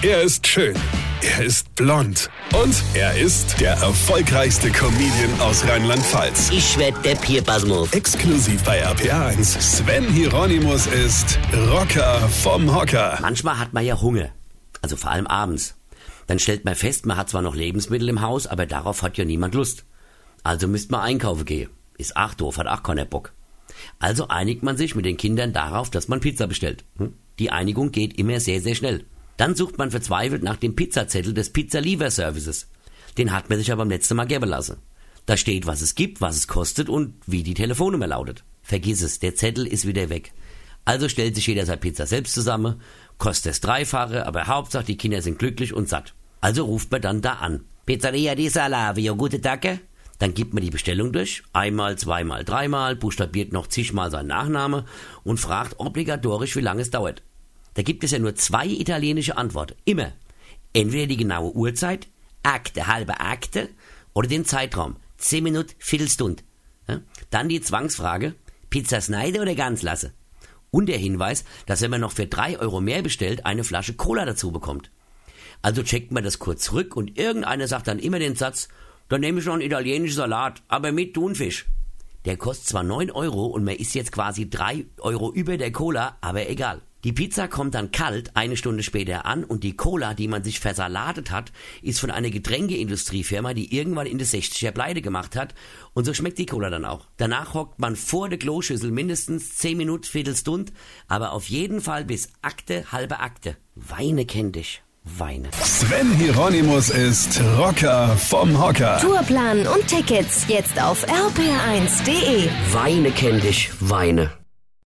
Er ist schön. Er ist blond. Und er ist der erfolgreichste Comedian aus Rheinland-Pfalz. Ich werd der Pierpasmus. Exklusiv bei RPA1. Sven Hieronymus ist Rocker vom Hocker. Manchmal hat man ja Hunger. Also vor allem abends. Dann stellt man fest, man hat zwar noch Lebensmittel im Haus, aber darauf hat ja niemand Lust. Also müsst man einkaufen gehen. Ist ach doof, hat auch keiner Bock. Also einigt man sich mit den Kindern darauf, dass man Pizza bestellt. Hm? Die Einigung geht immer sehr, sehr schnell. Dann sucht man verzweifelt nach dem Pizzazettel des Pizza Liefer Services. Den hat man sich aber beim letzten Mal geben lassen. Da steht, was es gibt, was es kostet und wie die Telefonnummer lautet. Vergiss es, der Zettel ist wieder weg. Also stellt sich jeder seine Pizza selbst zusammen, kostet es Dreifache, aber Hauptsache die Kinder sind glücklich und satt. Also ruft man dann da an. Pizzeria di Salavio, gute Tacke? Dann gibt man die Bestellung durch, einmal, zweimal, dreimal, buchstabiert noch zigmal seinen Nachname und fragt obligatorisch, wie lange es dauert. Da gibt es ja nur zwei italienische Antworten. Immer. Entweder die genaue Uhrzeit, Akte, halbe Akte, oder den Zeitraum. Zehn Minuten, Viertelstunde. Ja? Dann die Zwangsfrage, Pizza schneide oder ganz lasse? Und der Hinweis, dass wenn man noch für drei Euro mehr bestellt, eine Flasche Cola dazu bekommt. Also checkt man das kurz zurück und irgendeiner sagt dann immer den Satz, dann nehme ich noch einen italienischen Salat, aber mit Thunfisch. Der kostet zwar neun Euro und man ist jetzt quasi drei Euro über der Cola, aber egal. Die Pizza kommt dann kalt eine Stunde später an und die Cola, die man sich versalatet hat, ist von einer Getränkeindustriefirma, die irgendwann in der 60er pleite gemacht hat und so schmeckt die Cola dann auch. Danach hockt man vor der Kloschüssel mindestens 10 Minuten, Viertelstund, aber auf jeden Fall bis Akte, halbe Akte. Weine kennt dich. Weine. Sven Hieronymus ist Rocker vom Hocker. Tourplan und Tickets jetzt auf rpr1.de. Weine kennt dich. Weine.